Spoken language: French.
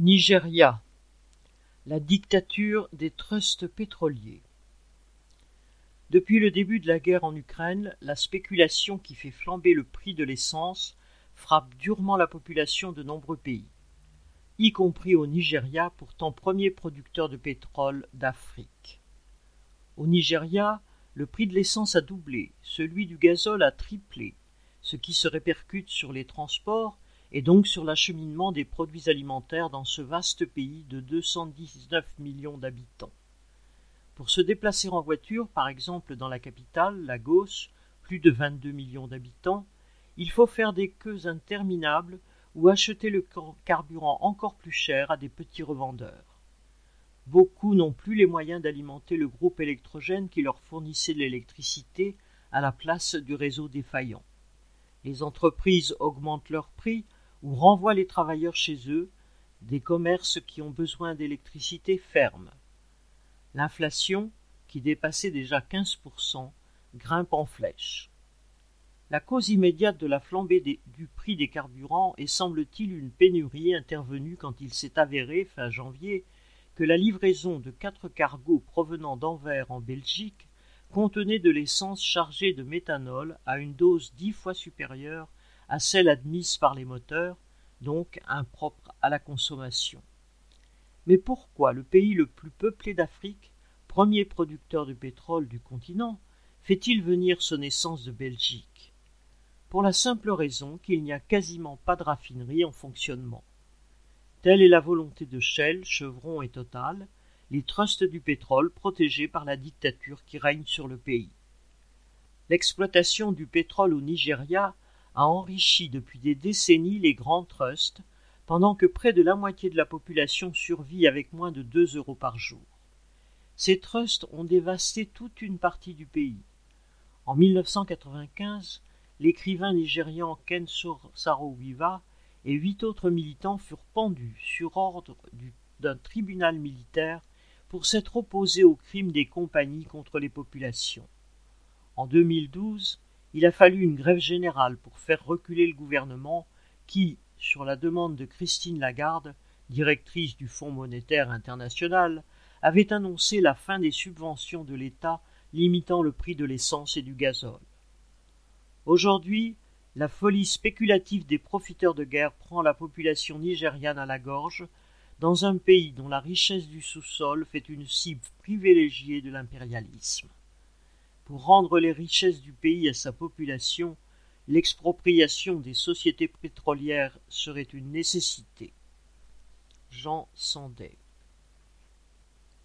Nigeria La dictature des trusts pétroliers Depuis le début de la guerre en Ukraine, la spéculation qui fait flamber le prix de l'essence frappe durement la population de nombreux pays, y compris au Nigeria, pourtant premier producteur de pétrole d'Afrique. Au Nigeria, le prix de l'essence a doublé, celui du gazole a triplé, ce qui se répercute sur les transports et donc sur l'acheminement des produits alimentaires dans ce vaste pays de 219 millions d'habitants. Pour se déplacer en voiture, par exemple dans la capitale, Lagos, plus de 22 millions d'habitants, il faut faire des queues interminables ou acheter le carburant encore plus cher à des petits revendeurs. Beaucoup n'ont plus les moyens d'alimenter le groupe électrogène qui leur fournissait l'électricité à la place du réseau défaillant. Les entreprises augmentent leurs prix ou renvoient les travailleurs chez eux, des commerces qui ont besoin d'électricité ferment. L'inflation, qui dépassait déjà 15%, grimpe en flèche. La cause immédiate de la flambée du prix des carburants est semble-t-il une pénurie intervenue quand il s'est avéré, fin janvier, que la livraison de quatre cargos provenant d'Anvers en Belgique contenait de l'essence chargée de méthanol à une dose dix fois supérieure à celle admise par les moteurs, donc impropre à la consommation. Mais pourquoi le pays le plus peuplé d'Afrique, premier producteur de pétrole du continent, fait-il venir son essence de Belgique? Pour la simple raison qu'il n'y a quasiment pas de raffinerie en fonctionnement. Telle est la volonté de Shell, Chevron et Total, les trusts du pétrole protégés par la dictature qui règne sur le pays. L'exploitation du pétrole au Nigeria a enrichi depuis des décennies les grands trusts, pendant que près de la moitié de la population survit avec moins de deux euros par jour. Ces trusts ont dévasté toute une partie du pays. En 1995, l'écrivain nigérian Ken Saro-Wiwa et huit autres militants furent pendus sur ordre d'un tribunal militaire pour s'être opposés aux crimes des compagnies contre les populations. En 2012, il a fallu une grève générale pour faire reculer le gouvernement qui, sur la demande de Christine Lagarde, directrice du Fonds monétaire international, avait annoncé la fin des subventions de l'État limitant le prix de l'essence et du gazole. Aujourd'hui, la folie spéculative des profiteurs de guerre prend la population nigériane à la gorge, dans un pays dont la richesse du sous-sol fait une cible privilégiée de l'impérialisme. Pour rendre les richesses du pays à sa population, l'expropriation des sociétés pétrolières serait une nécessité. Jean Sandet